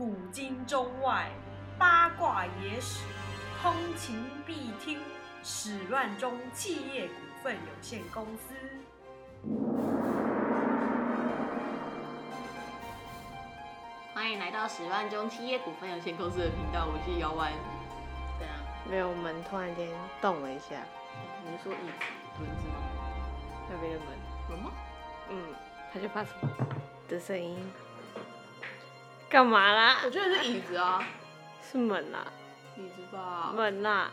古今中外八卦野史，通勤必听。始乱中企业股份有限公司。欢迎来到十万中企业股份有限公司的频道，我是姚丸。对啊？没有门突然间动了一下，你是说椅子、轮子吗？那边的门，门吗？嗯，他就发出的声音。干嘛啦？我觉得是椅子啊，是门啦，椅子吧。门啦。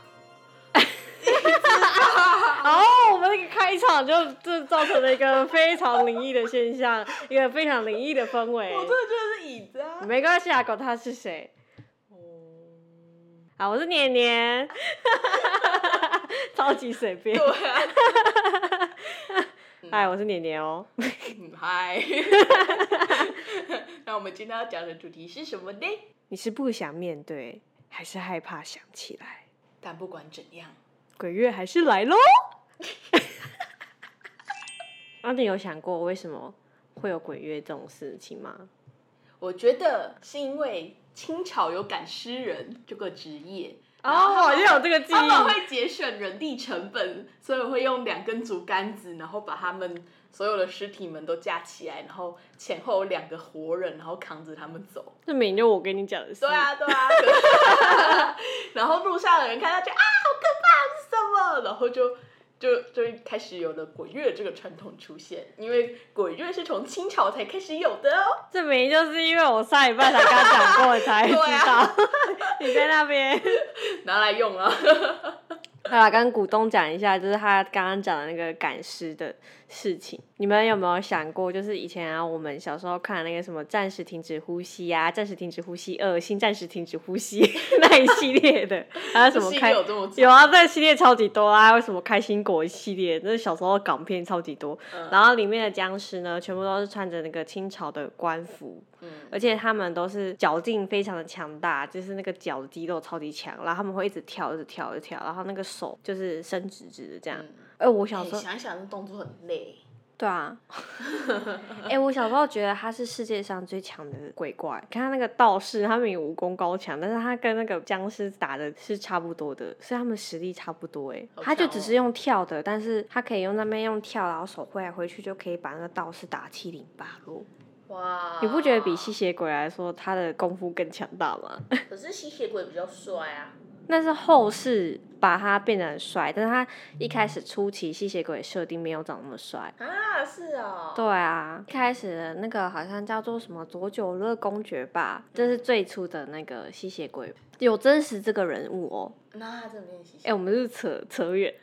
哦，我们那个开场就就造成了一个非常灵异的现象，一个非常灵异的氛围。我真的觉得是椅子啊。没关系啊，管他是谁。哦，啊，我是年年，超级随便。对啊。嗨，我是年年哦。嗯嗨。那我们今天要讲的主题是什么呢？你是不想面对，还是害怕想起来？但不管怎样，鬼月还是来喽。那你有想过为什么会有鬼月这种事情吗？我觉得是因为清朝有赶尸人这个职业。哦，好像有这个记他们忆。会节省人力成本，所以我会用两根竹竿子，然后把他们所有的尸体们都架起来，然后前后有两个活人，然后扛着他们走。这明明就我跟你讲的事。对啊，对啊。可 然后路上的人看到就啊，好可怕，是什么？然后就就就开始有了鬼月这个传统出现，因为鬼月是从清朝才开始有的哦。这明明就是因为我上一半才跟他讲过，才知道。你在那边。拿来用啊。好啦，跟股东讲一下，就是他刚刚讲的那个赶尸的事情。你们有没有想过，就是以前啊，我们小时候看那个什么《暂时停止呼吸》啊，《暂时停止呼吸二》《新暂时停止呼吸》那一系列的，还有什么开有有啊，这个系列超级多啊，还有什么开心果系列，那小时候港片超级多。嗯然后里面的僵尸呢，全部都是穿着那个清朝的官服，嗯而且他们都是脚劲非常的强大，就是那个脚的肌肉超级强，然后他们会一直跳，一直跳，一直跳，然后那个手就是伸直直的这样。嗯哎、我小时候，哎想一想，那动作很累。对啊，哎、我小时候觉得他是世界上最强的鬼怪。看他那个道士，他们有武功高强，但是他跟那个僵尸打的是差不多的，所以他们实力差不多。哎，好他就只是用跳的，但是他可以用那边用跳，然后手挥来挥去，就可以把那个道士打七零八落。哇！你不觉得比吸血鬼来说，他的功夫更强大吗？可是吸血鬼比较帅啊。那是后世把他变得很帅，但是他一开始初期吸血鬼设定没有长那么帅。是哦。对啊，一开始的那个好像叫做什么佐久乐公爵吧，这是最初的那个吸血鬼，有真实这个人物哦。那他怎么变吸血哎、我们是扯扯远，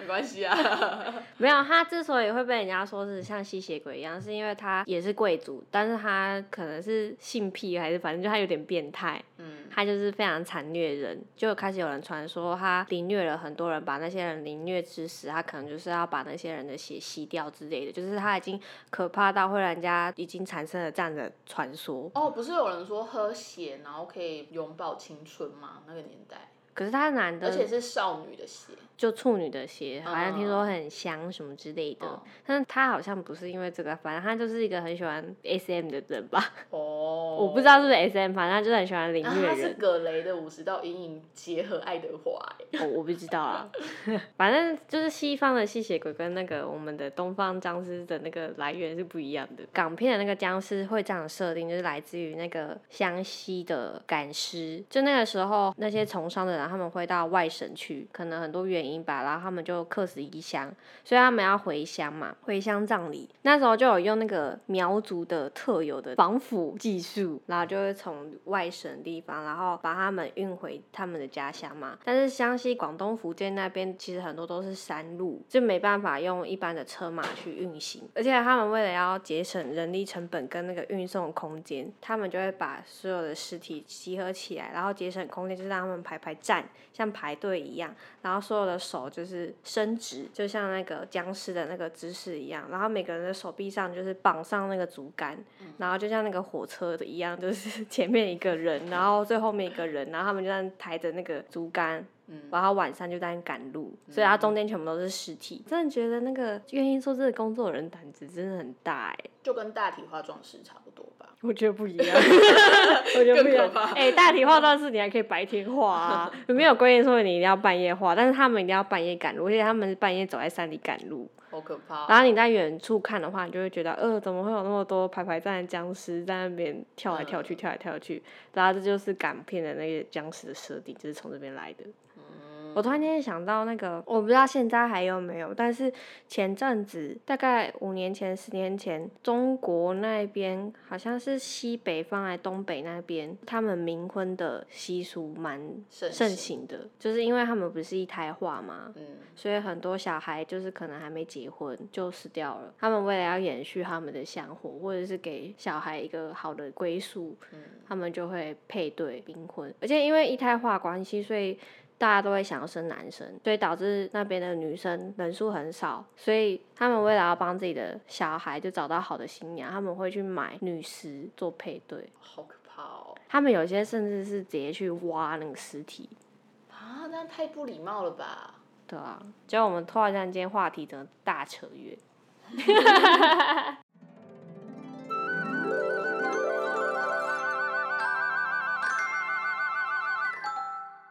没关系啊。没有他之所以会被人家说是像吸血鬼一样，是因为他也是贵族，但是他可能是性癖还是反正就他有点变态，嗯，他就是非常残虐人，就开始有人传说他凌虐了很多人，把那些人凌虐致死，他可能就是要把那些人的血吸掉之类的，就是他已经可怕到会让人家已经产生了这样的传说。哦，不是有人说喝血然后可以永葆青春吗？那个年代，可是他男的而且是少女的血。就处女的鞋，好像听说嗯很香什么之类的，嗯但是他好像不是因为这个，反正他就是一个很喜欢 S M 的人吧，哦，我不知道是不是 S M，反正他就是很喜欢凌啊，他是虐人。葛雷的五十道阴影结合爱德华欸。我我不知道啊，反正就是西方的吸血鬼跟那个我们的东方僵尸的那个来源是不一样的。港片的那个僵尸会这样设定，就是来自于那个湘西的赶尸，就那个时候那些从商的人他们会到外省去，可能很多原因吧，然后他们就客死异乡，所以他们要回乡嘛，回乡葬礼。那时候就有用那个苗族的特有的防腐技术，然后就会从外省地方，然后把他们运回他们的家乡嘛。但是湘西、广东、福建那边其实很多都是山路，就没办法用一般的车马去运行，而且他们为了要节省人力成本跟那个运送空间，他们就会把所有的尸体集合起来，然后节省空间，就是让他们排排站，像排队一样，然后所有的手就是伸直，就像那个僵尸的那个姿势一样，然后每个人的手臂上就是绑上那个竹竿，然后就像那个火车的一样，就是 前面一个人，然后最后面一个人，然后他们就这样抬着那个竹竿。嗯，然后晚上就在那赶路，所以他中间全部都是尸体。真的觉得那个愿意做这个工作的人胆子真的很大哎。就跟大体化妆师差不多吧。我觉得不一样，我觉得不一样。哎、大体化妆师你还可以白天画啊，没有规定说你一定要半夜画，但是他们一定要半夜赶路，而且他们是半夜走在山里赶路。好可怕。然后你在远处看的话，你就会觉得，呃，怎么会有那么多排排站的僵尸在那边跳来跳去，跳来跳去？然后这就是港片的那个僵尸的设定，就是从这边来的。我突然间想到那个，我不知道现在还有没有，但是前阵子大概五年前、十年前，中国那边好像是西北方还东北那边，他们冥婚的习俗蛮盛盛行行的，就是因为他们不是一胎化嘛，嗯，所以很多小孩就是可能还没结婚就死掉了。他们为了要延续他们的香火，或者是给小孩一个好的归宿，他们就会配对冥婚。而且因为一胎化关系，所以大家都会想要生男生，所以导致那边的女生人数很少。所以他们为了要帮自己的小孩就找到好的新娘，他们会去买女尸做配对。好可怕哦。他们有些甚至是直接去挖那个尸体。啊，那太不礼貌了吧？对啊，结果我们突然间话题整个大扯远。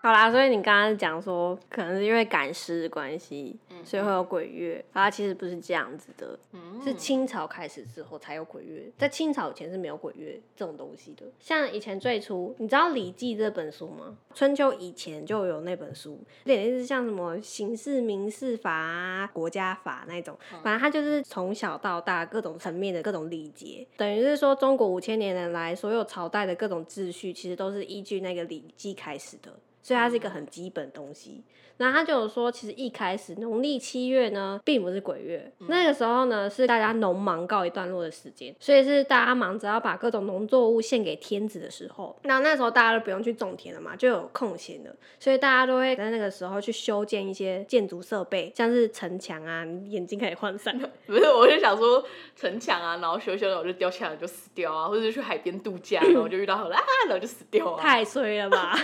好啦，所以你刚刚讲说，可能是因为赶尸的关系，所以会有鬼月。啊，其实不是这样子的，嗯是清朝开始之后才有鬼月，在清朝以前是没有鬼月这种东西的。像以前最初，你知道《礼记》这本书吗？春秋以前就有那本书，有点类似像什么刑事、民事法啊、国家法那种，反正它就是从小到大各种层面的各种礼节，等于是说中国五千年来所有朝代的各种秩序，其实都是依据那个《礼记》开始的。所以它是一个很基本的东西。然后他就有说，其实一开始农历七月呢，并不是鬼月，那个时候呢是大家农忙告一段落的时间，所以是大家忙着要把各种农作物献给天子的时候。那那时候大家都不用去种田了嘛，就有空闲了，所以大家都会在那个时候去修建一些建筑设备，像是城墙啊，你眼睛可以涣散。不是，我就想说城墙啊，然后修修，然后就掉下来就死掉啊，或者是去海边度假，然后就遇到河了啊，然后就死掉啊。太衰了吧！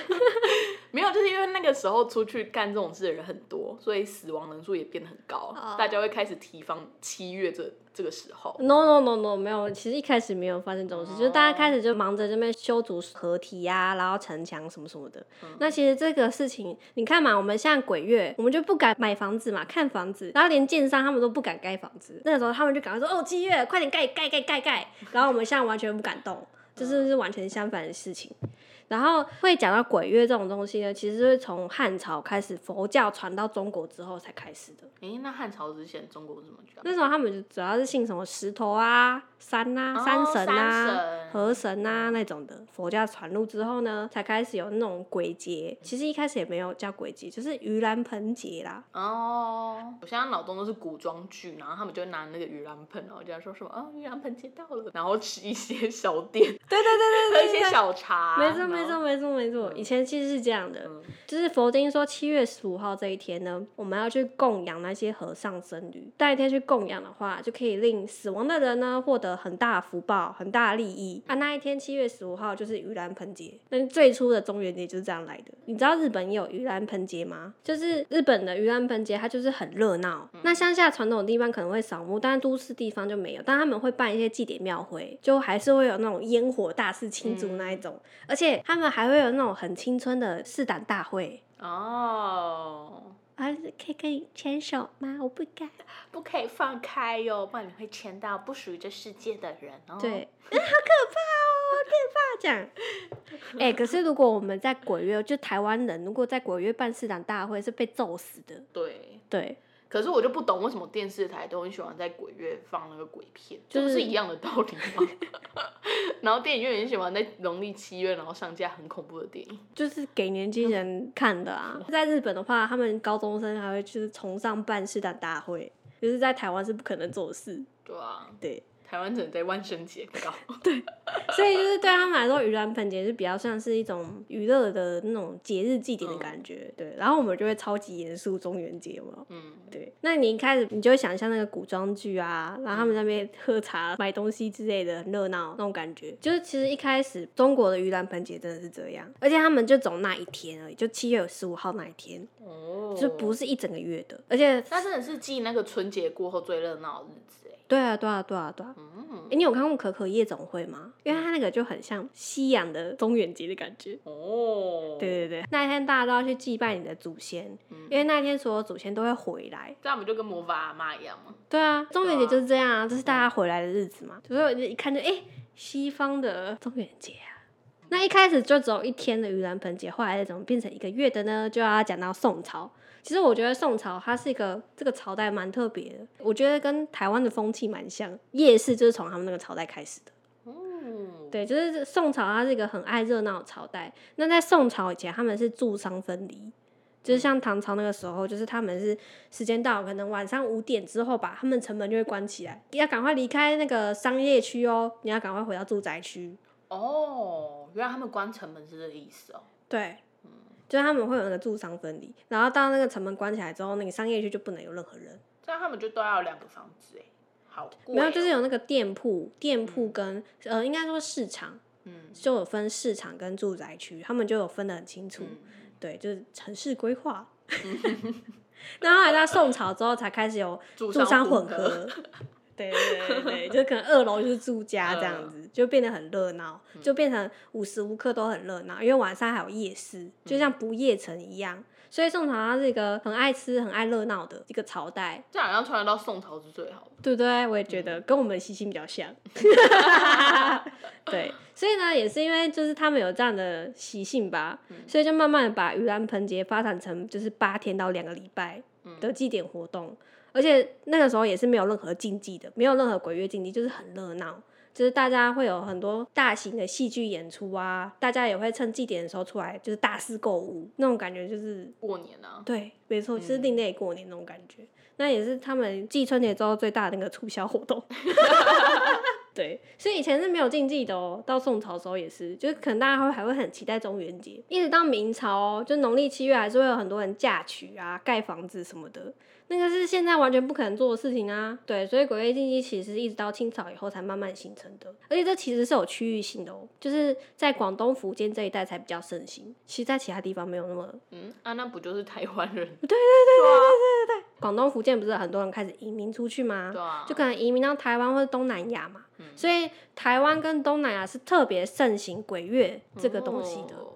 没有，就是因为那个时候出去干这种事的人很多，所以死亡人数也变得很高，哦大家会开始提防七月这这个时候。No no no no，没有，其实一开始没有发生这种事，就是大家开始就忙着这边修筑河堤呀、然后城墙什么什么的。那其实这个事情，你看嘛，我们现在鬼月，我们就不敢买房子嘛，看房子，然后连建商他们都不敢盖房子，那个时候他们就赶快说，哦，七月快点盖盖盖盖盖，然后我们现在完全不敢动，就是是完全相反的事情。然后会讲到鬼月这种东西呢，其实是从汉朝开始，佛教传到中国之后才开始的。诶，那汉朝之前中国怎么讲？那时候他们就主要是信什么石头啊、山啊、哦山神啊、山神河神啊那种的。佛教传入之后呢，才开始有那种鬼节。其实一开始也没有叫鬼节，就是盂兰盆节啦。哦，我现在脑中都是古装剧，然后他们就拿那个盂兰盆，然后就在说什么啊，盂兰盆节到了，然后吃一些小店，对对对对喝一些小茶，没错然后没错没错没错，以前其实是这样的，嗯就是佛经说七月十五号这一天呢，我们要去供养那些和尚僧侣。那一天去供养的话，就可以令死亡的人呢获得很大的福报、很大的利益啊。那一天七月十五号就是盂兰盆节，那最初的中元节就是这样来的。你知道日本有盂兰盆节吗？就是日本的盂兰盆节，它就是很热闹。那乡下传统的地方可能会扫墓，但是都市地方就没有。但他们会办一些祭典庙会，就还是会有那种烟火大肆庆祝那一种，而且他们还会有那种很青春的试胆大会。哦，啊，可以可以牵手吗？我不敢。不可以放开哟、不然你会牵到不属于这世界的人哦。对，啊、好可怕哦，好可怕！这样，哎、可是如果我们在鬼月，就台湾人如果在鬼月办市长大会，是被揍死的。对，对，可是我就不懂为什么电视台都很喜欢在鬼月放那个鬼片，这就是不是一样的道理吗？然后电影院也喜欢在农历七月然后上架很恐怖的电影。就是给年轻人看的啊。在日本的话，他们高中生还会就是崇尚办事的大会，就是在台湾是不可能做的事。对啊，对，台湾只能在万圣节搞。对所以就是对他们来说，盂兰盆节是比较像是一种娱乐的那种节日祭典的感觉。对，然后我们就会超级严肃中元节嘛。嗯，对，那你一开始你就会想象那个古装剧啊，然后他们那边喝茶、买东西之类的，很热闹那种感觉。就是其实一开始中国的盂兰盆节真的是这样，而且他们就走那一天而已，就七月十五号那一天，哦，就不是一整个月的。而且，那真的是记那个春节过后最热闹的日子哎。对啊，对啊，对啊，对啊。嗯，哎、你有看过可可夜总会吗？因为它那个就很像西洋的中元节的感觉。哦，对对对，那一天大家都要去祭拜你的祖先，因为那一天所有祖先都会回来。这样不就跟魔法阿妈一样吗？对啊，中元节就是这样啊，这是大家回来的日子嘛。所以我就一看就哎、诶西方的中元节啊。那一开始就只有一天的盂兰盆节，后来怎么变成一个月的呢？就要讲到宋朝。其实我觉得宋朝它是一个这个朝代蛮特别的，我觉得跟台湾的风气蛮像，夜市就是从他们那个朝代开始的。哦，对，就是宋朝，它是一个很爱热闹的朝代。那在宋朝以前，他们是住商分离，就是像唐朝那个时候，就是他们是时间到，可能晚上五点之后吧，他们城门就会关起来，要赶快离开那个商业区哦，你要赶快回到住宅区。哦，原来他们关城门是这个意思哦。对，就是他们会有那个住商分离，然后到那个城门关起来之后，那个商业区就不能有任何人。这样他们就都要有两个房子哎，好贵、哦。没有，就是有那个店铺，店铺跟、呃，应该说市场，嗯就有分市场跟住宅区，他们就有分得很清楚。嗯对，就是城市规划。然后来到宋朝之后，才开始有住住商混合。合。对对对对，就可能二楼就是住家这样子，就变得很热闹，就变成无时无刻都很热闹，因为晚上还有夜市，就像不夜城一样。所以宋朝它是一个很爱吃、很爱热闹的一个朝代，这好像传到宋朝是最好的。对不对？我也觉得跟我们的习性比较像。对，所以呢，也是因为就是他们有这样的习性吧，所以就慢慢的把盂兰盆节发展成就是八天到两个礼拜的祭典活动，而且那个时候也是没有任何禁忌的，没有任何鬼月禁忌，就是很热闹。就是大家会有很多大型的戏剧演出啊，大家也会趁祭典的时候出来，就是大肆购物，那种感觉就是过年啊，对，没错，就是另类过年那种感觉。那也是他们继春节之后最大的那个促销活动。对，所以以前是没有禁忌的哦。到宋朝的时候也是，就是可能大家会还会很期待中元节，一直到明朝哦，就农历七月还是会有很多人嫁娶啊、盖房子什么的，那个是现在完全不可能做的事情啊。对，所以鬼月禁忌其实一直到清朝以后才慢慢形成的，而且这其实是有区域性的哦，就是在广东、福建这一带才比较盛行，其实在其他地方没有那么嗯啊，那不就是台湾人？对对对对对对对广东、福建不是很多人开始移民出去吗？对啊，就可能移民到台湾或者东南亚嘛。所以台湾跟东南亚是特别盛行鬼月这个东西的。哦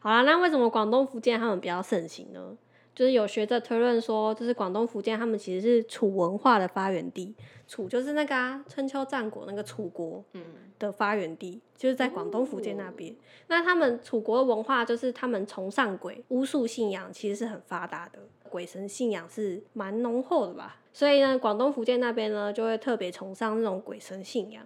好啦，那为什么广东、福建他们比较盛行呢？就是有学者推论说，就是广东、福建他们其实是楚文化的发源地。楚就是那个啊，春秋战国那个楚国嗯，的发源地，就是在广东、福建那边。那他们楚国的文化就是他们崇尚鬼，巫术信仰其实是很发达的，鬼神信仰是蛮浓厚的吧。所以呢，广东、福建那边呢就会特别崇尚那种鬼神信仰，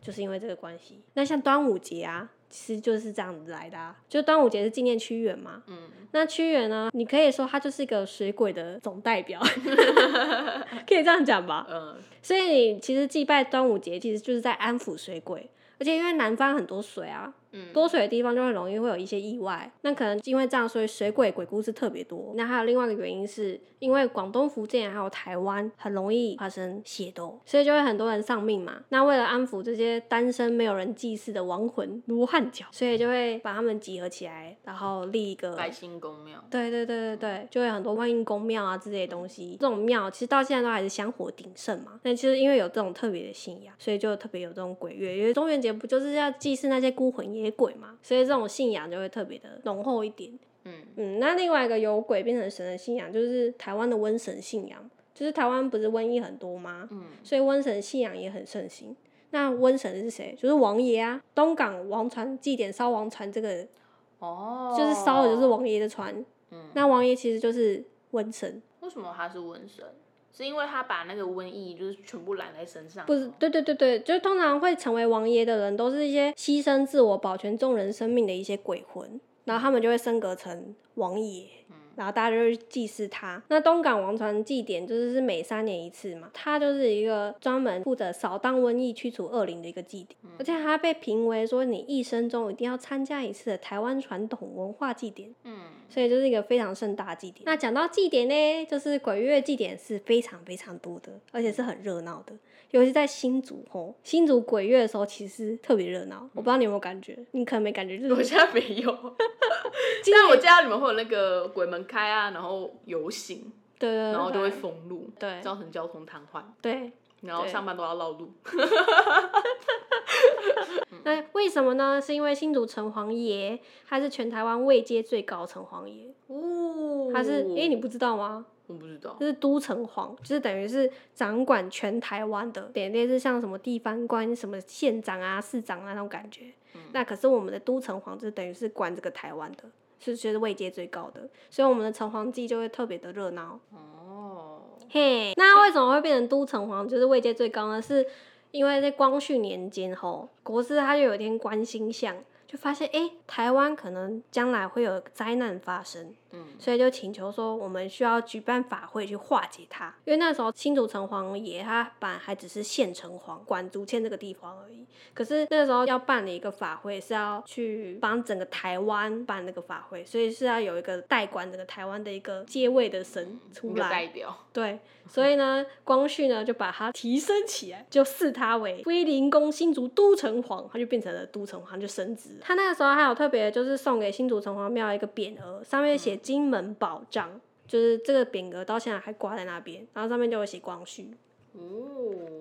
就是因为这个关系。那像端午节啊，其实就是这样子来的啊。就端午节是纪念屈原嘛，嗯，那屈原呢，你可以说他就是一个水鬼的总代表，可以这样讲吧？嗯，所以你其实祭拜端午节，其实就是在安抚水鬼，而且因为南方很多水啊，嗯多水的地方就会容易会有一些意外。那可能因为这样，所以水鬼鬼故事特别多。那还有另外一个原因是，因为广东、福建还有台湾很容易发生血斗，所以就会很多人丧命嘛。那为了安抚这些单身没有人祭祀的亡魂罗汉脚，所以就会把他们集合起来，然后立一个百姓公庙，对对对对对，就会很多万应公庙啊之类的东西。这种庙其实到现在都还是香火鼎盛嘛。那其实因为有这种特别的信仰，所以就特别有这种鬼月。因为中元节不就是要祭祀那些孤魂野鬼嘛，所以这种信仰就会特别的浓厚一点。嗯嗯，那另外一个由鬼变成神的信仰，就是台湾的瘟神信仰。就是台湾不是瘟疫很多吗？嗯，所以瘟神信仰也很盛行。那瘟神是谁？就是王爷啊，东港王船祭典烧王船，这个哦，就是烧的就是王爷的船。嗯，那王爷其实就是瘟神，为什么他是瘟神？是因为他把那个瘟疫就是全部揽在身上？不是？对对对对，就是通常会成为王爷的人，都是一些牺牲自我、保全众人生命的一些鬼魂，然后他们就会升格成王爷。然后大家就去祭祀他。那东港王船祭典就是是每三年一次嘛，它就是一个专门负责扫荡瘟疫、驱除恶灵的一个祭典，而且它被评为说你一生中一定要参加一次的台湾传统文化祭典。嗯，所以就是一个非常盛大的祭典。那讲到祭典呢，就是鬼月祭典是非常非常多的，而且是很热闹的。尤其在新竹吼，新竹鬼月的时候其实特别热闹。我不知道你有没有感觉，你可能没感觉，就是我现在没有，但我知道你们会有那个鬼门开啊，然后游行，对然后就会封路，对造成交通瘫痪。对，然后上班都要绕路。那为什么呢？是因为新竹城隍爷他是全台湾位阶最高城隍爷，哦，他是诶、你不知道吗？我不知道就。是都城隍，就是等于是掌管全台湾的，点类似像什么地方官、什么县长啊、市长啊那种感觉。那可是我们的都城隍，就等于是管这个台湾的，是就是位阶最高的，所以我们的城隍祭就会特别的热闹。哦，嘿，那为什么会变成都城隍，就是位阶最高呢？是因为在光绪年间吼，国师他就有一天观星象，就发现哎，台湾可能将来会有灾难发生，嗯所以就请求说我们需要举办法会去化解它。因为那时候新竹城隍爷他本来还只是县城隍，管竹堑这个地方而已，可是那时候要办理一个法会，是要去帮整个台湾办那个法会，所以是要有一个代管整个台湾的一个接位的神出来。代表。对，所以呢，光绪呢就把他提升起来，就视他为威灵宫新竹都城隍，他就变成了都城隍，就升职。他那个时候还有特别就是送给新竹城隍庙一个匾额，上面写金门宝藏，就是这个匾额到现在还挂在那边，然后上面就有写光绪。哦，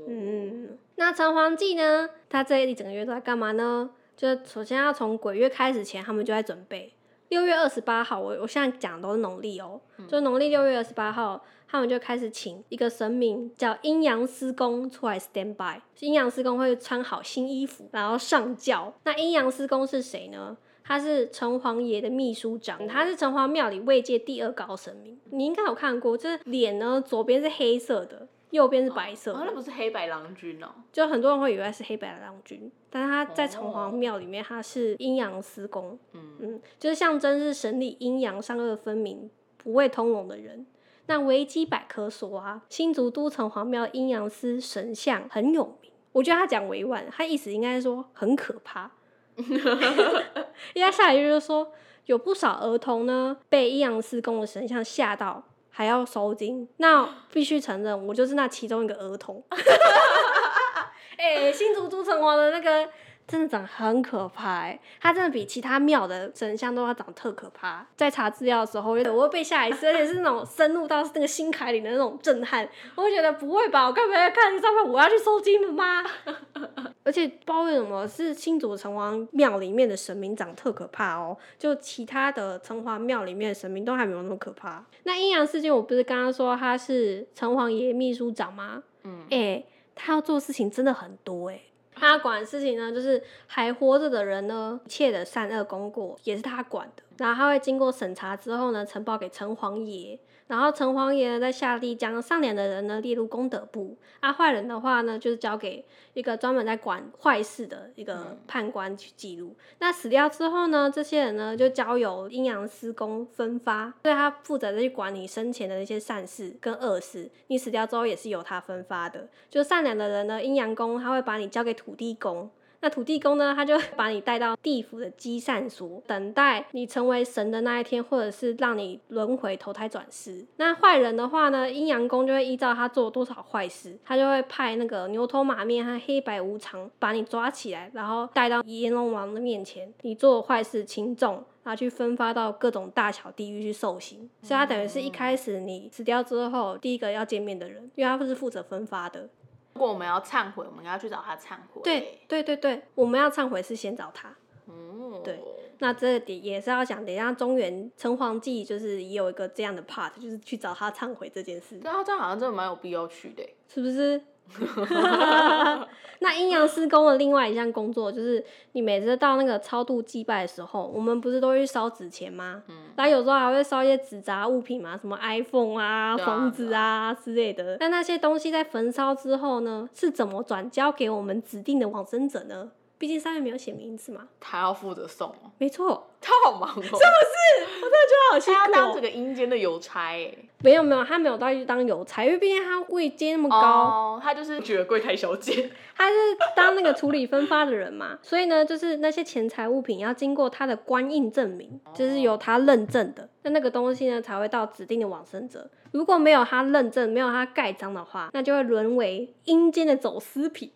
嗯，那城隍祭呢？他这一整个月都在干嘛呢？就是首先要从鬼月开始前，他们就在准备。六月二十八号，我我现在讲的都是农历哦，就农历六月二十八号，他们就开始请一个神明叫阴阳师公出来 stand by。阴阳师公会穿好新衣服，然后上轿。那阴阳师公是谁呢？他是城隍爷的秘书长，他是城隍庙里位阶第二高神明。你应该有看过，就是脸呢，左边是黑色的，右边是白色的。哦，那不是黑白郎君哦。就很多人会以为是黑白郎君，但是他在城哦隍庙里面他是阴阳司公，嗯嗯，就是象征是神理阴阳善恶分明、不会通融的人。那维基百科说啊，新竹都城隍庙阴阳师神像很有名，我觉得他讲委婉，他意思应该是说很可怕，因为他下一句就是说有不少儿童呢被阴阳师公的神像吓到。还要收金，那必须承认，我就是那其中一个儿童。哎、新竹朱城王的那个真的长得很可怕、欸，它真的比其他庙的神像都要长得特可怕。在查资料的时候，我会被吓一次，而且是那种深入到那个心坎里的那种震撼。我会觉得不会吧？我干嘛要看这照片？我要去收金了吗？而且不知道为什么是新竹城隍庙里面的神明长得特可怕哦，就其他的城隍庙里面的神明都还没有那么可怕。那阴阳世界，我不是刚刚说他是城隍爷秘书长吗？嗯哎、他要做的事情真的很多哎、他管事情呢，就是还活着的人呢，一切的善恶功过也是他管的。然后他会经过审查之后呢，呈报给城隍爷，然后城隍爷呢再下令将上脸的人呢列入功德簿，啊坏人的话呢就是交给一个专门在管坏事的一个嗯判官去记录。那死掉之后呢，这些人呢就交由阴阳师公分发，所以他负责去管你生前的那些善事跟恶事。你死掉之后也是由他分发的。就善良的人呢，阴阳公他会把你交给土地公。那土地公呢，他就把你带到地府的积善所，等待你成为神的那一天，或者是让你轮回投胎转世。那坏人的话呢，阴阳公就会依照他做多少坏事，他就会派那个牛头马面和黑白无常把你抓起来，然后带到阎罗王的面前，你做坏事轻重，然后去分发到各种大小地狱去受刑。所以他等于是一开始你死掉之后第一个要见面的人，因为他是负责分发的。如果我们要忏悔，我们要去找他忏悔。对，对对对，我们要忏悔是先找他。嗯，对那这点也是要讲，等一下中原城隍记就是也有一个这样的 part，就是去找他忏悔这件事，对啊，这样好像真的蛮有必要去的欸。是不是？那阴阳师公的另外一项工作就是，你每次到那个超度祭拜的时候，我们不是都会去烧纸钱吗？嗯然后有时候还会烧一些纸扎物品嘛，什么 iPhone 啊、啊 房子啊之类的。那那些东西在焚烧之后呢，是怎么转交给我们指定的往生者呢？毕竟上面没有写名字嘛。他要负责送哦，没错，他好忙哦，是不是？好辛苦哦他要当这。个阴间的邮差哎。没有没有，他没有到去当邮差，因为毕竟他位阶那么高，哦，他就是觉得柜台小姐。他是当那个处理分发的人嘛，所以呢，就是那些钱财物品要经过他的官印证明，就是由他认证的，那那个东西呢才会到指定的往生者。如果没有他认证，没有他盖章的话，那就会沦为阴间的走私品。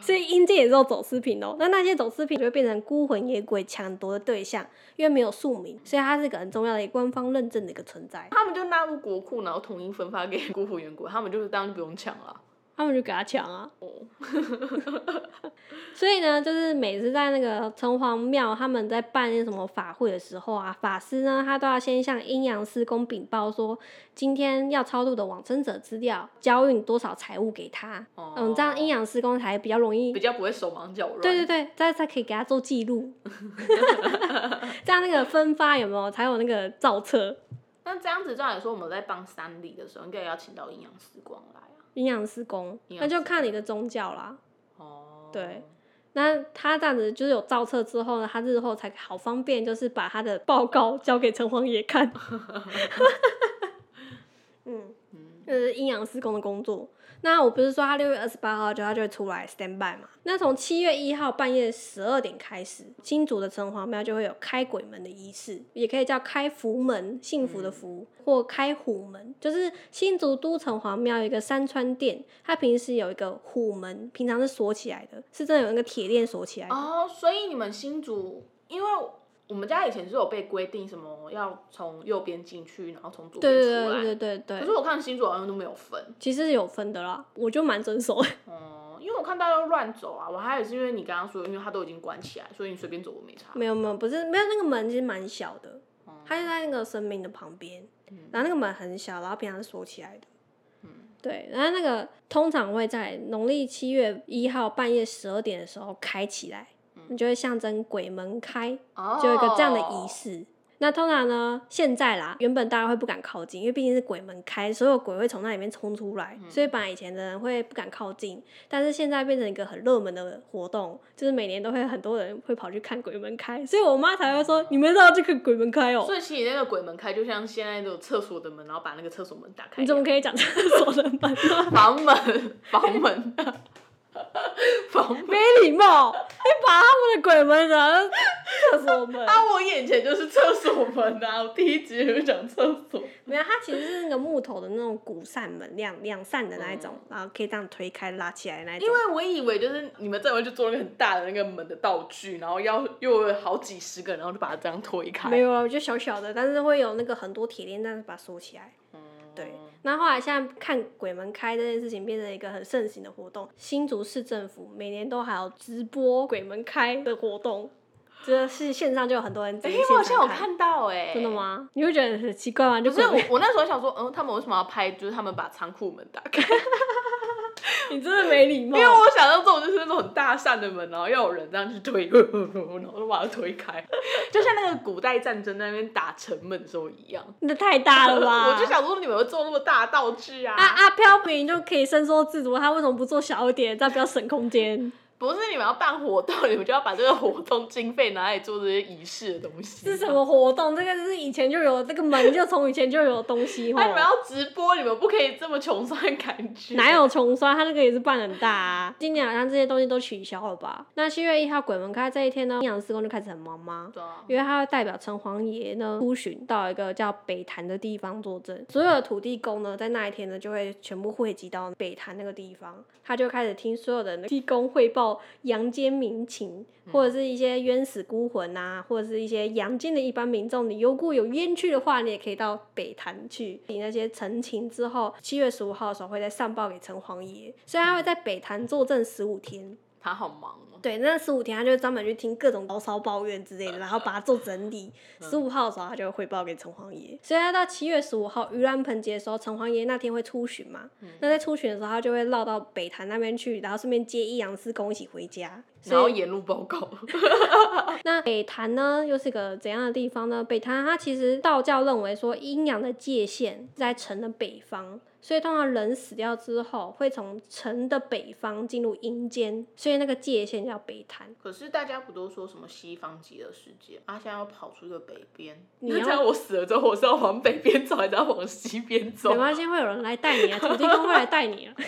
所以阴间也是有走私品哦，那那些走私品就会变成孤魂野鬼抢夺的对象，因为没有宿名，所以它是一个很重要的官方认证的一个存在。他们就纳入国库，然后统一分发给孤魂野鬼，他们就是当然不用抢了。他们就给他抢啊。哦，所以呢，就是每次在那个城隍庙他们在办那什么法会的时候啊，法师呢他都要先向阴阳师公禀报说，今天要超度的往生者资料，交运多少财物给他。哦嗯，这样阴阳师公才比较容易比较不会手忙脚乱。对对对，这样才可以给他做记录 这样那个分发有没有才有那个造册？那这样子，照理说我们在帮三里的时候，应该要请到阴阳师光来啊。阴阳师公，那就看你的宗教啦。哦，对，那他这样子就是有造册之后呢，他日后才好方便，就是把他的报告交给城隍爷看。嗯，这是阴阳师公的工作。那我不是说他六月二十八号就他就会出来 stand by 嘛？那从七月一号半夜十二点开始，新竹的城隍庙就会有开鬼门的仪式，也可以叫开福门，幸福的福，或开虎门。就是新竹都城隍庙有一个山川殿，它平时有一个虎门，平常是锁起来的，是真的有那个铁链锁起来的。哦，所以你们新竹，因为我们家以前是有被规定什么要从右边进去，然后从左边对出来。对对对对对，可是我看新竹好像都没有分。其实是有分的啦，我就蛮遵守的。哦、因为我看大家都乱走啊，我还以为是因为你刚刚说，因为它都已经关起来，所以你随便走都没差。没有没有，不是没有那个门其实蛮小的，哦它就在那个生命的旁边，然后那个门很小，然后平常是锁起来的。对，然后那个通常会在农历七月一号半夜十二点的时候开起来，你就会象征鬼门开，哦，就有一个这样的仪式。那通常呢，现在啦，原本大家会不敢靠近，因为毕竟是鬼门开，所有鬼会从那里面冲出来，所以本来以前的人会不敢靠近。但是现在变成一个很热门的活动，就是每年都会很多人会跑去看鬼门开，所以我妈才会说：“你们知道这个鬼门开哦、所以其实那个鬼门开，就像现在那种厕所的门，然后把那个厕所门打开。你怎么可以讲厕所的门？房门？房门？没礼貌！你把他们的鬼门人厕所门。啊，我眼前就是厕所门啊！我第一集就讲厕所。没有，它其实是那个木头的那种鼓扇门，两两扇的那一种，然后可以这样推开拉起来的那一种。因为我以为就是你们这回就做了一个很大的那个门的道具，然后要又有好几十个，然后就把它这样推开。没有啊，就小小的，但是会有那个很多铁链，但是把它锁起来。那后来现在看鬼门开这件事情变成一个很盛行的活动，新竹市政府每年都还有直播鬼门开的活动，这是线上就有很多人直哎、欸我好像有看到哎、真的？吗？你会觉得很奇怪吗？就不是我，我那时候想说，嗯，他们为什么要拍？就是他们把仓库门打开，你真的没礼貌因为。我想到这种就是那种很大扇的门，然后要有人这样去推，然后就把它推开，就像那个古代战争那边打城门的时候一样。那太大了吧？我就想说，你们有做那么大的道具啊？啊啊，飘屏就可以伸缩自如，他为什么不做小一点，这样比较省空间？不是你们要办活动，你们就要把这个活动经费拿来做这些仪式的东西。是什？么活动？这个是以前就有，这个门就从以前就有的东西吼那。你们要直播，你们不可以这么穷酸感觉。哪？有穷酸？他那个也是办很大啊。今年好像这些东西都取消了吧？那七月一号鬼门开这一天呢，阴阳师公就开始很忙吗？对啊。因为他会代表城隍爷呢出巡到一个叫北坛的地方作证，所有的土地公呢在那一天呢就会全部汇集到北坛那个地方，他就开始听所有的土地公汇报阳间民情，或者是一些冤死孤魂啊，或者是一些阳间的一般民众，你如果有冤屈的话，你也可以到北坛去你那些陈情之后，七月十五号的时候会再上报给城隍爷，所以他会在北坛坐镇十五天。他好忙哦。对，那十五天他就会专门去听各种牢骚抱怨之类的，然后把它做整理。十五号的时候，他就会汇报给城隍爷。所以他到七月十五号盂兰盆节的时候，城隍爷那天会出巡嘛。那在出巡的时候，他就会绕到北坛那边去，然后顺便接一阳师公一起回家。所以然后沿路报告。那北潭呢，又是个怎样的地方呢？北潭它其实道教认为说阴阳的界限在城的北方，所以通常人死掉之后会从城的北方进入阴间，所以那个界限叫北潭。可是大家不都说什么西方极乐世界？啊，现在要跑出一个北边。你要那这样我死了之后，我是要往北边走，还是要往西边走没？关系，会有人来带你啊，土地公会来带你啊。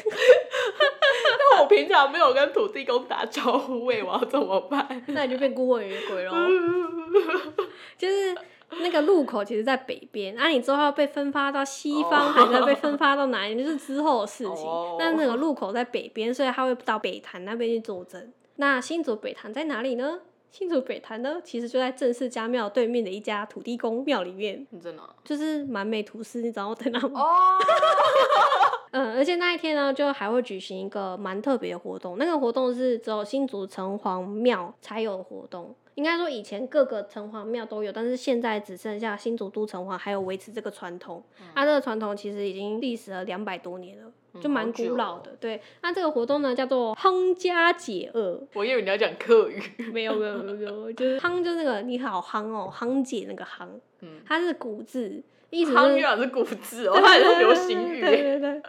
那我平常没有跟土地公打招呼，喂，我要怎么办？那你就变孤魂野鬼喽。就是那个路口其实在北边，啊，你之后要被分发到西方，哦还是要被分发到哪里，就是之后的事情。哦那那个路口在北边，所以他会到北潭那边去作证。那新竹北潭在哪里呢？新竹北潭呢，其实就在正式家庙对面的一家土地公庙里面，你真的哦？就是满美图司，你知道在哪吗？哦嗯，而且那一天呢，就还会举行一个蛮特别的活动，那个活动是只有新竹城隍庙才有的活动。应该说以前各个城隍庙都有，但是现在只剩下新竹都城隍还有维持这个传统。它这个传统其实已经历史了两百多年了，就蛮古老的。对，那这个活动呢叫做夯家解厄。我以为你要讲客语，没有没有没有，就是夯就是那个你好夯哦，夯姐那个夯，嗯，它是古字。意思夯月是古字哦，它也是流行语。对对对，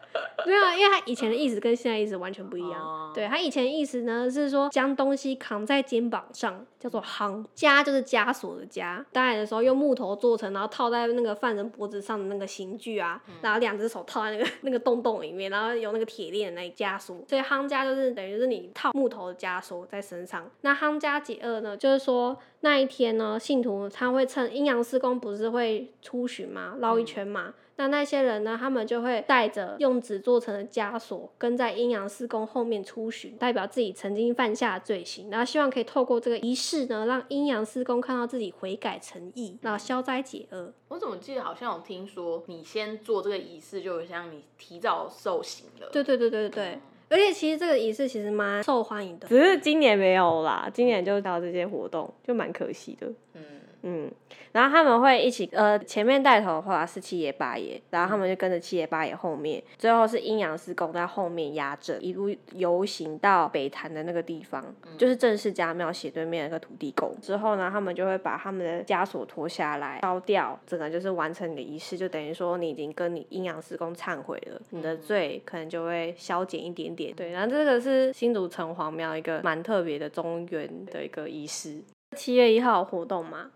对啊，因为它以前的意思跟现在意思完全不一样。对，他以前的意思呢是说将东西扛在肩膀上，叫做夯。枷就是枷锁的枷。当然的时候用木头做成，然后套在那个犯人脖子上的那个刑具啊，然后两只手套在那个 那个洞洞里面，然后有那个铁链来枷锁。所以夯枷就是等于是你套木头的枷锁在身上。那夯家解厄呢，就是说。那一天呢，信徒他会趁阴阳师公不是会出巡嘛，绕一圈嘛。那那些人呢，他们就会带着用纸做成的枷锁，跟在阴阳师公后面出巡，代表自己曾经犯下的罪行，然后希望可以透过这个仪式呢，让阴阳师公看到自己悔改诚意，然后消灾解厄。我怎么记得好像有听说，你先做这个仪式，就像你提早受刑了。对对对对对。而且其实这个仪式其实蛮受欢迎的，只是今年没有啦，今年就到这些活动，就蛮可惜的。嗯嗯。然后他们会一起，呃，前面带头的话是七爷八爷，然后他们就跟着七爷八爷后面，最后是阴阳师公在后面压阵，一路游行到北坛的那个地方，就是正式家庙斜对面那个土地公。之后呢，他们就会把他们的枷锁脱下来烧掉，整个就是完成你的仪式，就等于说你已经跟你阴阳师公忏悔了，你的罪可能就会消减一点点。对，然后这个是新竹城隍庙一个蛮特别的中原的一个仪式，七月一号活动嘛。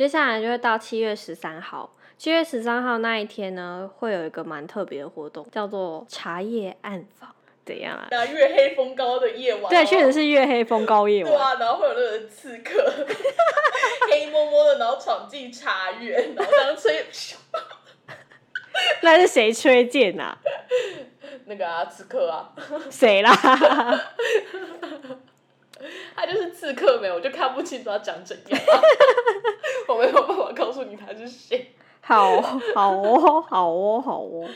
接下来就会到七月十三号，七月十三号那一天呢，会有一个蛮特别的活动，叫做茶叶暗访，怎样啊？那月黑风高的夜晚，对，确实是月黑风高夜晚。对啊，然后会有那个刺客，黑摸摸的，然后闯进茶园，然后这样吹，那是谁吹剑啊？那个啊，刺客啊。谁啦？他就是刺客没，我就看不清楚他长怎样。我没有办法告诉你他是谁。好，好哦，好哦，好哦。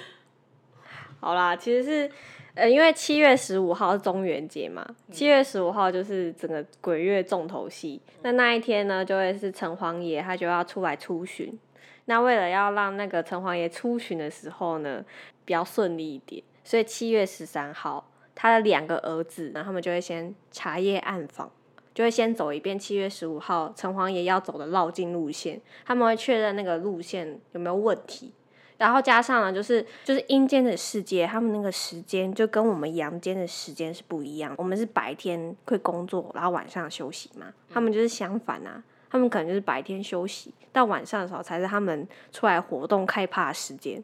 好啦，其实是呃，因为七月十五号是中元节嘛，七月十五号就是整个鬼月重头戏。那那一天呢，就会是城隍爷他就要出来出巡。那为了要让那个城隍爷出巡的时候呢，比较顺利一点，所以七月十三号。他的两个儿子，然后他们就会先茶叶暗访，就会先走一遍七月十五号城隍爷要走的绕境路线，他们会确认那个路线有没有问题，然后加上呢，就是就是阴间的世界，他们那个时间就跟我们阳间的时间是不一样，我们是白天会工作，然后晚上休息嘛，他们就是相反啊，他们可能就是白天休息，到晚上的时候才是他们出来活动开趴的时间。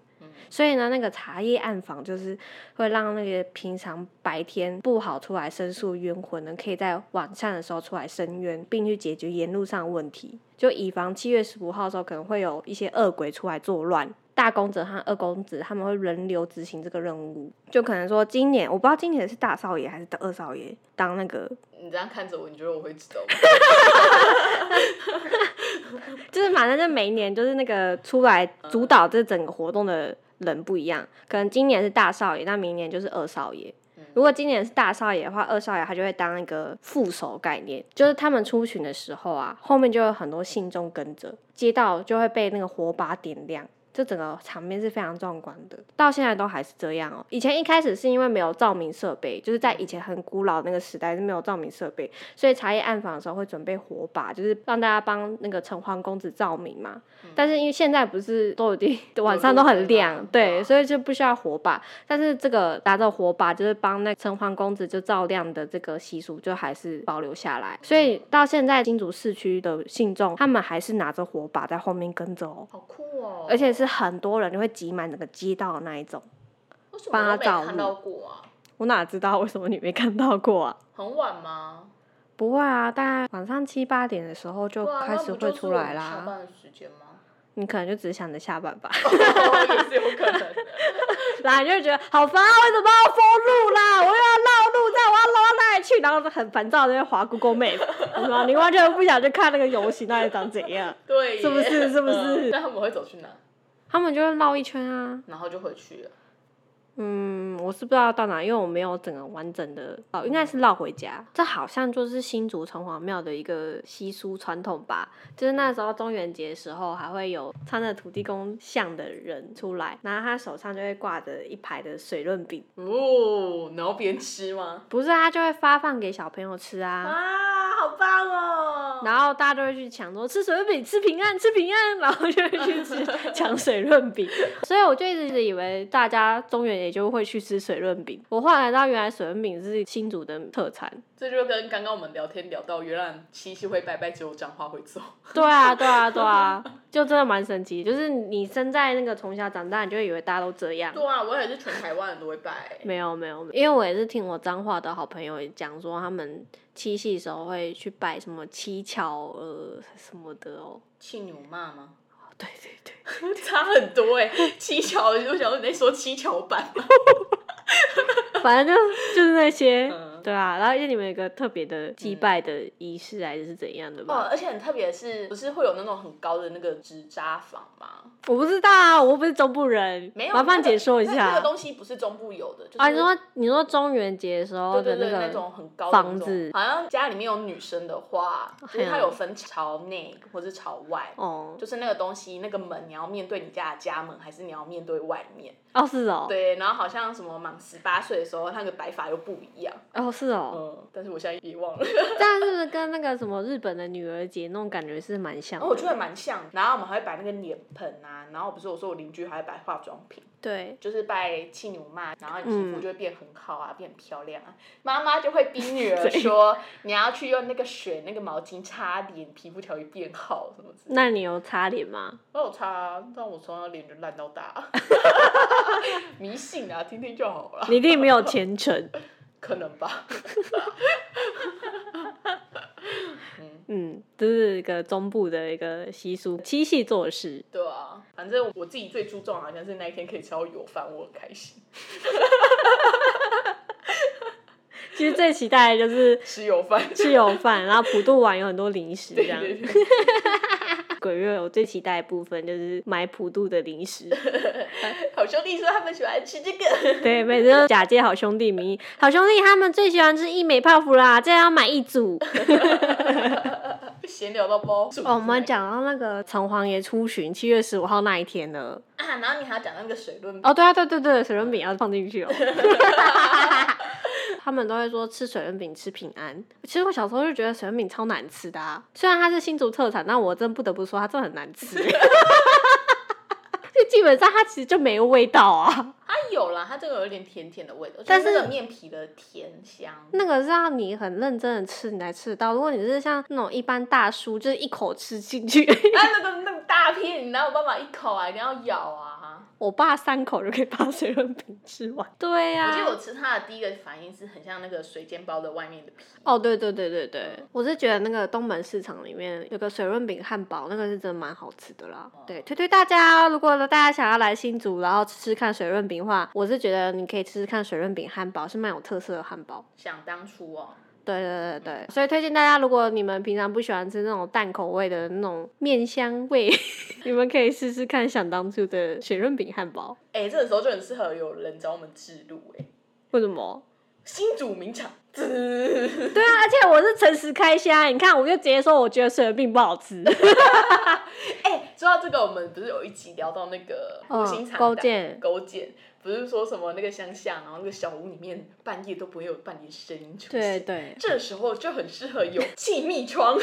所以呢，那个茶叶暗访就是会让那个平常白天不好出来申诉冤魂呢，可以在晚上的时候出来申冤，并去解决沿路上的问题，就以防七月十五号的时候可能会有一些恶鬼出来作乱。大公子和二公子他们会轮流执行这个任务，就可能说今年我不知道今年是大少爷还是二少爷当那个。你这样看着我，你觉得我会知道吗？就是反正就每一年就是那个出来主导这整个活动的。人不一样，可能今年是大少爷，那明年就是二少爷。如果今年是大少爷的话，二少爷他就会当一个副手概念，就是他们出巡的时候啊，后面就有很多信众跟着，街道就会被那个火把点亮。这整个场面是非常壮观的，到现在都还是这样哦。以前一开始是因为没有照明设备，就是在以前很古老那个时代是没有照明设备，所以茶叶暗访的时候会准备火把，就是让大家帮那个城隍公子照明嘛。但是因为现在不是都已经 晚上都很亮，对，所以就不需要火把。但是这个拿着火把就是帮那城隍公子就照亮的这个习俗就还是保留下来。所以到现在金竹市区的信众，他们还是拿着火把在后面跟着哦，好酷哦，而且是。是很多人就会挤满整个街道的那一种，帮他照路。我哪知道为什么你没看到过啊？很晚吗？不会啊，大概晚上七八点的时候就开始会出来啦。下班的时间吗？你可能就只想着下班吧。也是有可能。然后你就觉得好烦啊！为什么要封路啦？我又要绕路，在我要绕到哪里去？然后就很烦躁，在那划 Google Map，是吧？你完全不想去看那个游行那里长怎样？对，是不是？是不是？那他们会走去哪？他们就会绕一圈啊，然后就回去了。嗯，我是不知道到哪，因为我没有整个完整的哦，应该是绕回家。这好像就是新竹城隍庙的一个习俗传统吧，就是那时候中元节的时候，还会有穿着土地公像的人出来，然后他手上就会挂着一排的水润饼，哦，然后边吃吗？不是他就会发放给小朋友吃啊。啊，好棒哦！然后大家都会去抢说吃水润饼，吃平安，吃平安，然后就会去吃抢水润饼。所以我就一直以为大家中元节就会去吃水润饼。我后来知道原来水润饼是新竹的特产。这就跟刚刚我们聊天聊到，原来七夕会拜拜，只有彰化会做。对啊，对啊，对啊，就真的蛮神奇。就是你生在那个从小长大，你就会以为大家都这样。对啊，我也是全台湾人都会拜。没有没有，因为我也是听我彰化的好朋友讲说，他们七夕的时候会去拜什么七巧呃什么的哦。气牛骂吗？对对对，差很多哎、七巧，我想说你在说七巧板吗？反正就就是那些。嗯对啊，然后因为你们有个特别的祭拜的仪式，还是怎样的哦，吧？而且很特别的是，不是会有那种很高的那个纸扎房吗？我不知道啊，我又不是中部人，没有，麻烦解说一下那个下。东西不是中部有的，就是啊，你说你说中元节的时候的对对对，那个种很高的房子好像家里面有女生的话，就是它有分朝内或是朝外。哦就是那个东西，那个门你要面对你家的家门，还是你要面对外面？哦是哦，对，然后好像什么满十八岁的时候，那个白发又不一样。哦是哦，嗯，但是我现在也忘了。这样是不是跟那个什么日本的女儿节那种感觉是蛮像的？然后我觉得蛮像，然后我们还会摆那个脸盆啊，然后不是我说我邻居还会摆化妆品，对，就是拜七牛妈，然后你皮嗯肤就会变很好啊，变很漂亮啊。妈妈就会逼女儿说，你要去用那个水、那个毛巾擦脸，皮肤才会变好什么之类的。那你有擦脸吗？我有擦啊，但我从小脸就烂到大，迷信啊，听听就好了，你一定没有虔诚。可能吧。嗯，这是一个中部的一个习俗，七夕做事。对啊，反正我自己最注重好像是那一天可以吃到油饭，我很开心。其实最期待的就是吃油饭，吃油饭，然后普渡完有很多零食这样。对对对，鬼月我最期待的部分就是买普渡的零食，好兄弟说他们喜欢吃这个。对，每次都假借好兄弟名义，好兄弟他们最喜欢吃一美泡芙啦，这要买一组。闲聊到包。哦，我们讲到那个城隍爷出巡，七月十五号那一天呢。啊，然后你还要讲那个水论哦，对啊，对对对，水润饼要放进去哦。他们都会说吃水润饼吃平安。其实我小时候就觉得水润饼超难吃的啊，虽然它是新竹特产，但我真不得不说它真的很难吃。就基本上它其实就没有味道啊。它有啦，它这个有点甜甜的味道，但是那个面皮的甜香。那个是要你很认真的吃，你才吃得到。如果你是像那种一般大叔，就是一口吃进去，啊，那个那个大片，你哪有办法一口啊？一定要咬啊！我爸三口就可以把水润饼吃完。对呀、我记得我吃它的第一个反应是很像那个水煎包的外面的皮。哦，对对对对对，我是觉得那个东门市场里面有个水润饼汉堡，那个是真的蛮好吃的啦。对，推推大家哦，如果大家想要来新竹，然后吃吃看水润饼的话，我是觉得你可以吃吃看水润饼汉堡，是蛮有特色的汉堡。想当初哦，对对对对，所以推荐大家，如果你们平常不喜欢吃那种淡口味的那种面香味，你们可以试试看想当初的雪润饼汉堡。哎、这个时候就很适合有人找我们制录哎，为什么？新主名场，滋对啊，而且我是诚实开箱，你看我就直接说我觉得水润饼不好吃。哎、说到这个，我们不是有一集聊到那个嗯无心插勾胆践勾践，不是说什么那个乡下，然后那个小屋里面半夜都不会有半点声音出现。对对，这时候就很适合有 气密窗，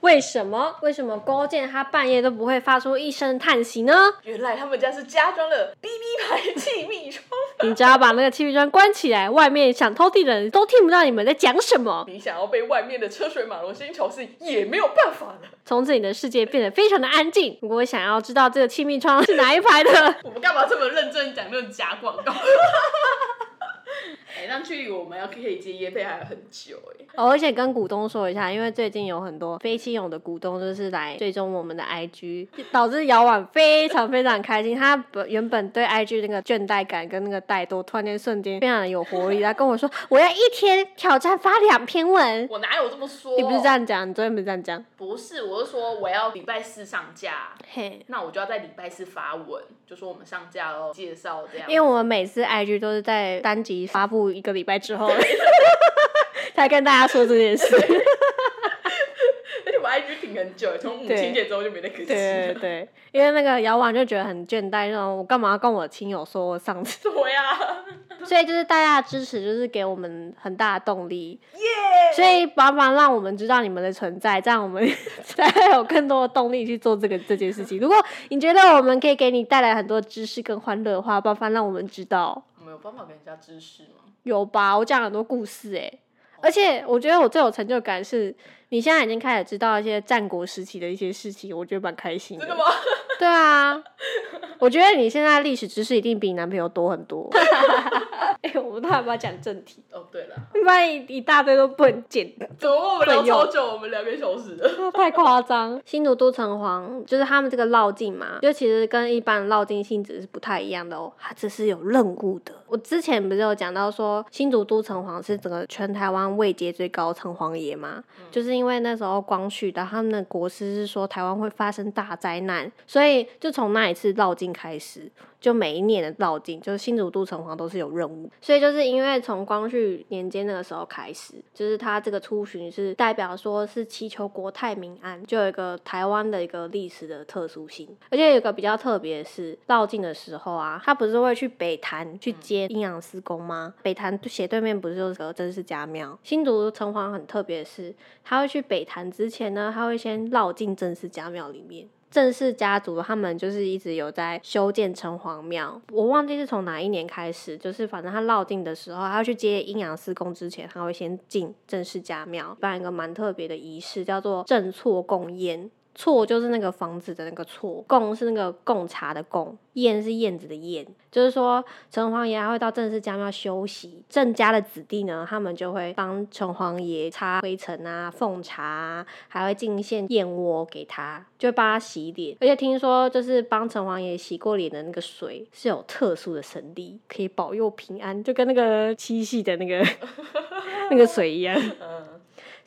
为什么？为什么勾践他半夜都不会发出一声叹息呢？原来他们家是加装了 BB 牌气密窗。你只要把那个气密窗关起来，外面想偷听的人都听不到你们在讲什么。你想要被外面的车水马龙声音吵醒，也没有办法了。从此你的世界变得非常的安静。如果想要知道这个气密窗是哪一排的，我们干嘛这么认真讲那种假广告？哎、那距离我们要可以接业配还有很久哎、哦，而且跟股东说一下，因为最近有很多非亲友的股东就是来追踪我们的 IG，导致姚婉非常非常开心。他本原本对 IG 那个倦怠感跟那个怠惰，突然间瞬间非常的有活力。他跟我说，我要一天挑战发两篇文。我哪有这么说？你不是这？样讲，你昨天不是这样讲？不是，我是说我要礼拜四上架，嘿，那我就要在礼拜四发文，就说我们上架喽，介绍这样。因为我们每次 IG 都是在单集发布一个礼拜之后，才跟大家说这件事。而且我 IG 停很久，从母亲节之后就没得更新了。对对对，因为那个姚婉就觉得很倦怠，那种我干嘛要跟我亲友说我上次？对呀，所以就是大家的支持，就是给我们很大的动力。耶！所以麻烦让我们知道你们的存在，这样我们 才会有更多的动力去做这个这件事情。如果你觉得我们可以给你带来很多知识跟欢乐的话，麻烦让我们知道。有办法给人家知识吗？有吧？我讲很多故事哎、而且我觉得我最有成就感是，你现在已经开始知道一些战国时期的一些事情，我觉得蛮开心的。真的吗？对啊，我觉得你现在历史知识一定比你男朋友多很多。哎、我们到底要不要讲正题？哦，对了，不然一一大堆都不能剪，怎么我们聊超久？我们两个小时了。太夸张。新都都城隍就是他们这个绕境嘛，就其实跟一般的绕境性质是不太一样的哦，它这是有任务的。我之前不是有讲到说，新竹都城隍是整个全台湾位阶最高城隍爷嘛，就是因为那时候光绪的他们的国师是说台湾会发生大灾难，所以就从那一次绕境开始，就每一年的绕境，就是新竹都城隍都是有任务，所以就是因为从光绪年间那个时候开始，就是他这个出巡是代表说是祈求国泰民安，就有一个台湾的一个历史的特殊性，而且有一个比较特别的是绕境的时候啊，他不是会去北坛去接阴阳师公吗？北坛斜对面不是就是个真释家庙？新竹城隍很特别是，他会去北坛之前呢，他会先绕进真释家庙里面。郑氏家族他们就是一直有在修建城隍庙，我忘记是从哪一年开始，就是反正他绕境的时候，他要去接阴阳师公之前，他会先进郑氏家庙办一个蛮特别的仪式，叫做正错供宴。错就是那个房子的那个错，贡是那个贡茶的贡，燕是燕子的燕。就是说，城隍爷还会到郑氏家庙休息，郑家的子弟呢，他们就会帮城隍爷擦灰尘啊、奉茶啊，还会进献燕窝给他，就会帮他洗脸。而且听说，就是帮城隍爷洗过脸的那个水是有特殊的神力，可以保佑平安，就跟那个七夕的那个 那个水一样。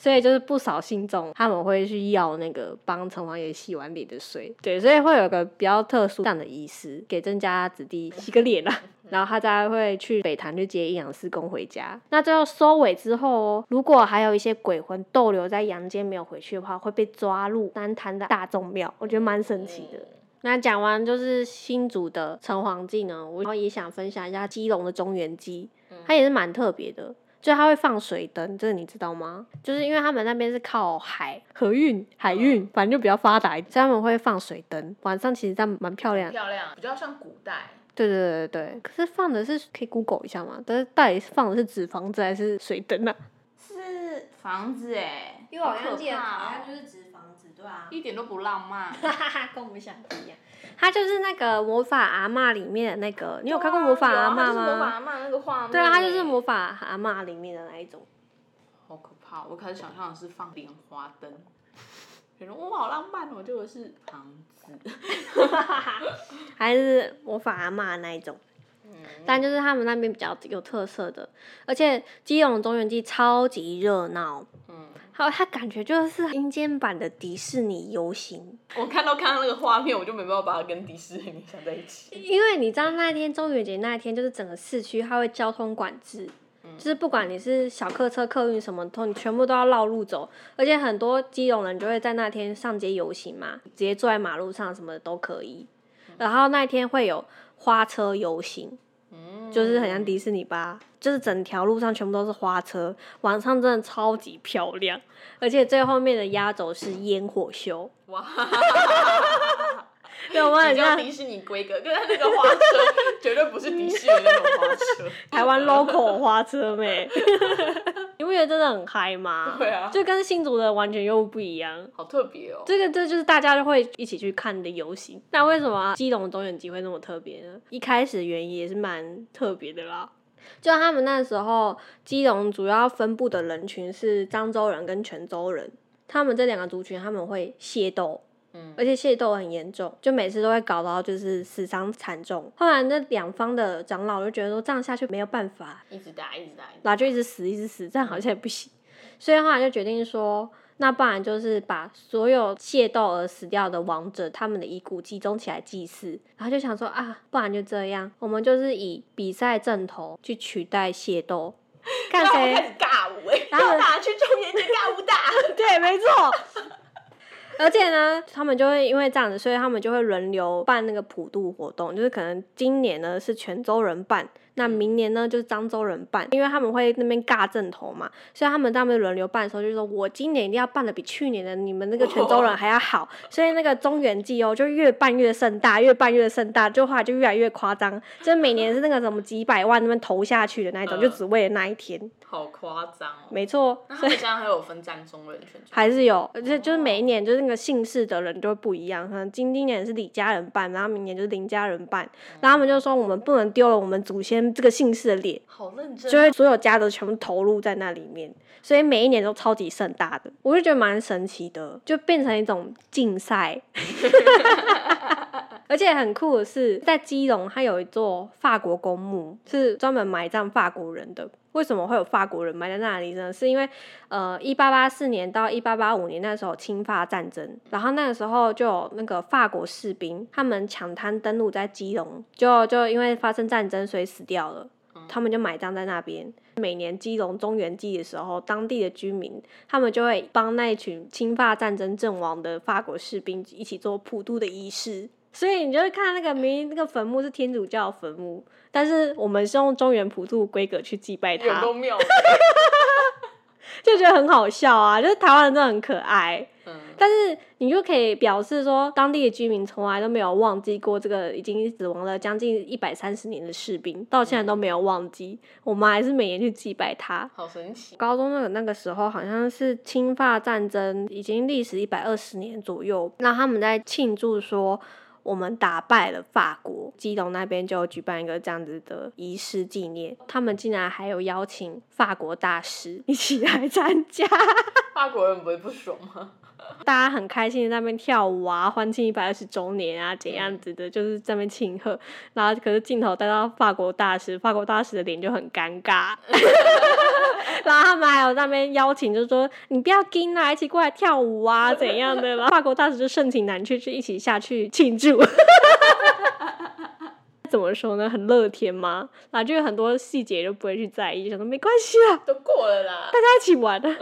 嗯，所以就是不少信众他们会去要那个帮城隍爷洗完脸的水，对，所以会有个比较特殊这样的仪式，给郑家子弟洗个脸啊，然后他才会去北坛去接阴阳师公回家。那最后收尾之后哦，如果还有一些鬼魂逗留在阳间没有回去的话，会被抓入南坛的大众庙，我觉得蛮神奇的。那讲完就是新竹的城隍祭呢，我然后也想分享一下基隆的中原祭，它也是蛮特别的。就它会放水灯，这个你知道吗？就是因为他们那边是靠海河运、海运，反正就比较发达，所以他们会放水灯，晚上其实这样蛮漂亮的。漂亮，比较像古代。对对对对，可是放的是可以 Google 一下吗？但是到底是放的是纸房子还是水灯啊？是房子哎，因为我好可记得怕哦好像就是纸房子，对啊。一点都不浪漫。哈哈哈，跟我们想的一样。他就是那个魔法阿嬷里面的那个，你有看过魔法阿嬷吗啊魔法吗？阿嬷那个画面。对啊，它就是魔。法阿嬷里面的那一种。好可怕！我开始想象的是放莲花灯，觉得哇好浪漫哦，结果是房子。还是魔法阿嬷那一种。但就是他们那边比较有特色的，而且基隆中原祭超级热闹，嗯，还有它感觉就是阴间版的迪士尼游行，我看到看到那个画面，我就没办法把它跟迪士尼联想在一起。因为你知道那天中元节那一天就是整个市区它会交通管制，就是不管你是小客车、客运什么都，你全部都要绕路走，而且很多基隆人就会在那天上街游行嘛，直接坐在马路上什么的都可以，然后那一天会有花车游行。嗯，就是很像迪士尼吧，就是整条路上全部都是花车，晚上真的超级漂亮，而且最后面的压轴是烟火秀，哇，对，我们很像迪士尼规格，跟它那个花车绝对不是迪士尼那种花车。台湾 local 花车妹，你不觉得真的很嗨吗？对啊就跟新竹的完全又不一样。好特别哦。这个这就是大家就会一起去看的游行。那为什么基隆中元节会那么特别呢？一开始原因也是蛮特别的啦。就他们那时候基隆主要分布的人群是漳州人跟泉州人，他们这两个族群他们会械斗。嗯而且械斗很严重，就每次都会搞到就是死伤惨重。后来那两方的长老就觉得说这样下去没有办法，一直打，一直打，一直打然后就一直死一直死，这样好像也不行。所以后来就决定说，那不然就是把所有械斗而死掉的王者他们的遗骨集中起来祭祀。然后就想说啊，不然就这样，我们就是以比赛阵头去取代械斗，看然后开谁始尬舞哎，然后要打去中年节尬舞打。对，没错。而且呢，他们就会因为这样子，所以他们就会轮流办那个普渡活动，就是可能今年呢是泉州人办，那明年呢就是漳州人办，因为他们会那边尬阵头嘛，所以他们他们轮流办的时候，就说我今年一定要办的比去年的你们那个泉州人还要好，所以那个中原祭哦就越办越盛大，越办越盛大，就后来就越来越夸张，就是每年是那个什么几百万那边投下去的那一种，就嗯只为了那一天，好夸张哦！没错，那他们这样还有分漳州人还是有，而且就是每一年就是那个姓氏的人就会不一样，可能今今年是李家人办，然后明年就是林家人办，然后他们就说我们不能丢了我们祖先这个姓氏的脸，好认真，就会所有家的全部投入在那里面，所以每一年都超级盛大的，我就觉得蛮神奇的，就变成一种竞赛。而且很酷的是，在基隆，它有一座法国公墓，是专门埋葬法国人的。为什么会有法国人埋在那里呢？是因为呃，一八八四年到一八八五年那时候侵法战争，然后那个时候就有那个法国士兵，他们抢滩登陆在基隆，就就因为发生战争，所以死掉了。他们就埋葬在那边。每年基隆中原祭的时候，当地的居民他们就会帮那一群侵法战争阵亡的法国士兵一起做普渡的仪式。所以你就会看那个明明那个坟墓是天主教的坟墓，但是我们是用中原普渡规格去祭拜它，有够妙。就觉得很好笑啊！就是台湾人真的很可爱。嗯，但是你就可以表示说，当地的居民从来都没有忘记过这个已经死亡了将近一百三十年的士兵，到现在都没有忘记。我们还是每年去祭拜他。好神奇。高中那个那个时候好像是侵法战争已经历时一百二十年左右，那他们在庆祝说我们打败了法国，基隆那边就举办一个这样子的仪式纪念，他们竟然还有邀请法国大师一起来参加。法国人不会不爽吗？大家很开心的在那边跳舞啊，欢庆一百二十周年啊，怎样子的，就是在那边庆贺。然后可是镜头带到法国大使，法国大使的脸就很尴尬。然后他们还有在那边邀请，就是说你不要跟啊，一起过来跳舞啊，怎样的。然后法国大使就盛情难却，就一起下去庆祝。怎么说呢？很乐天吗？然后就有很多细节就不会去在意，就想说没关系啦，都过了啦大。家一起玩的。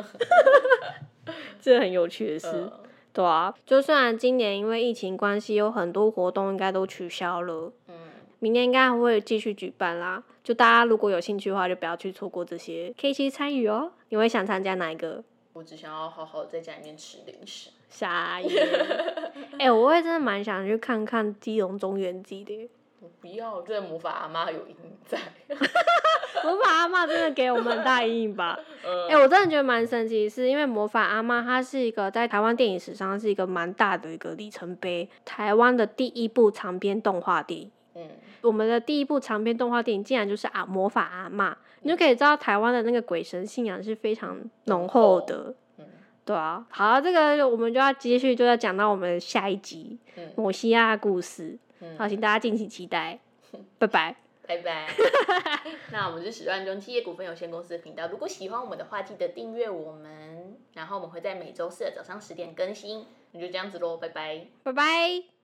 这很有趣的事。嗯对啊，就虽然今年因为疫情关系，有很多活动应该都取消了，嗯，明年应该还会继续举办啦。就大家如果有兴趣的话，就不要去错过这些，可以去参与哦。你会想参加哪一个？我只想要好好在家里面吃零食。傻眼！哎、我会真的蛮想去看看基隆中原祭的耶。我不要，这个魔法阿妈有阴影在。魔法阿妈真的给我们很大阴影吧？嗯哎、我真的觉得蛮神奇，是因为魔法阿妈它是一个在台湾电影史上是一个蛮大的一个里程碑，台湾的第一部长篇动画电影。嗯，我们的第一部长篇动画电影竟然就是啊魔法阿妈，你就可以知道台湾的那个鬼神信仰是非常浓厚的。嗯对啊，好，这个我们就要继续，就要讲到我们下一集嗯摩西亚的故事。嗯好，请大家敬请期待，拜拜。拜拜。那我们是始乱中企业股份有限公司的频道，如果喜欢我们的话，记得订阅我们，然后我们会在每周四的早上十点更新。那就这样子喽，拜拜。拜拜。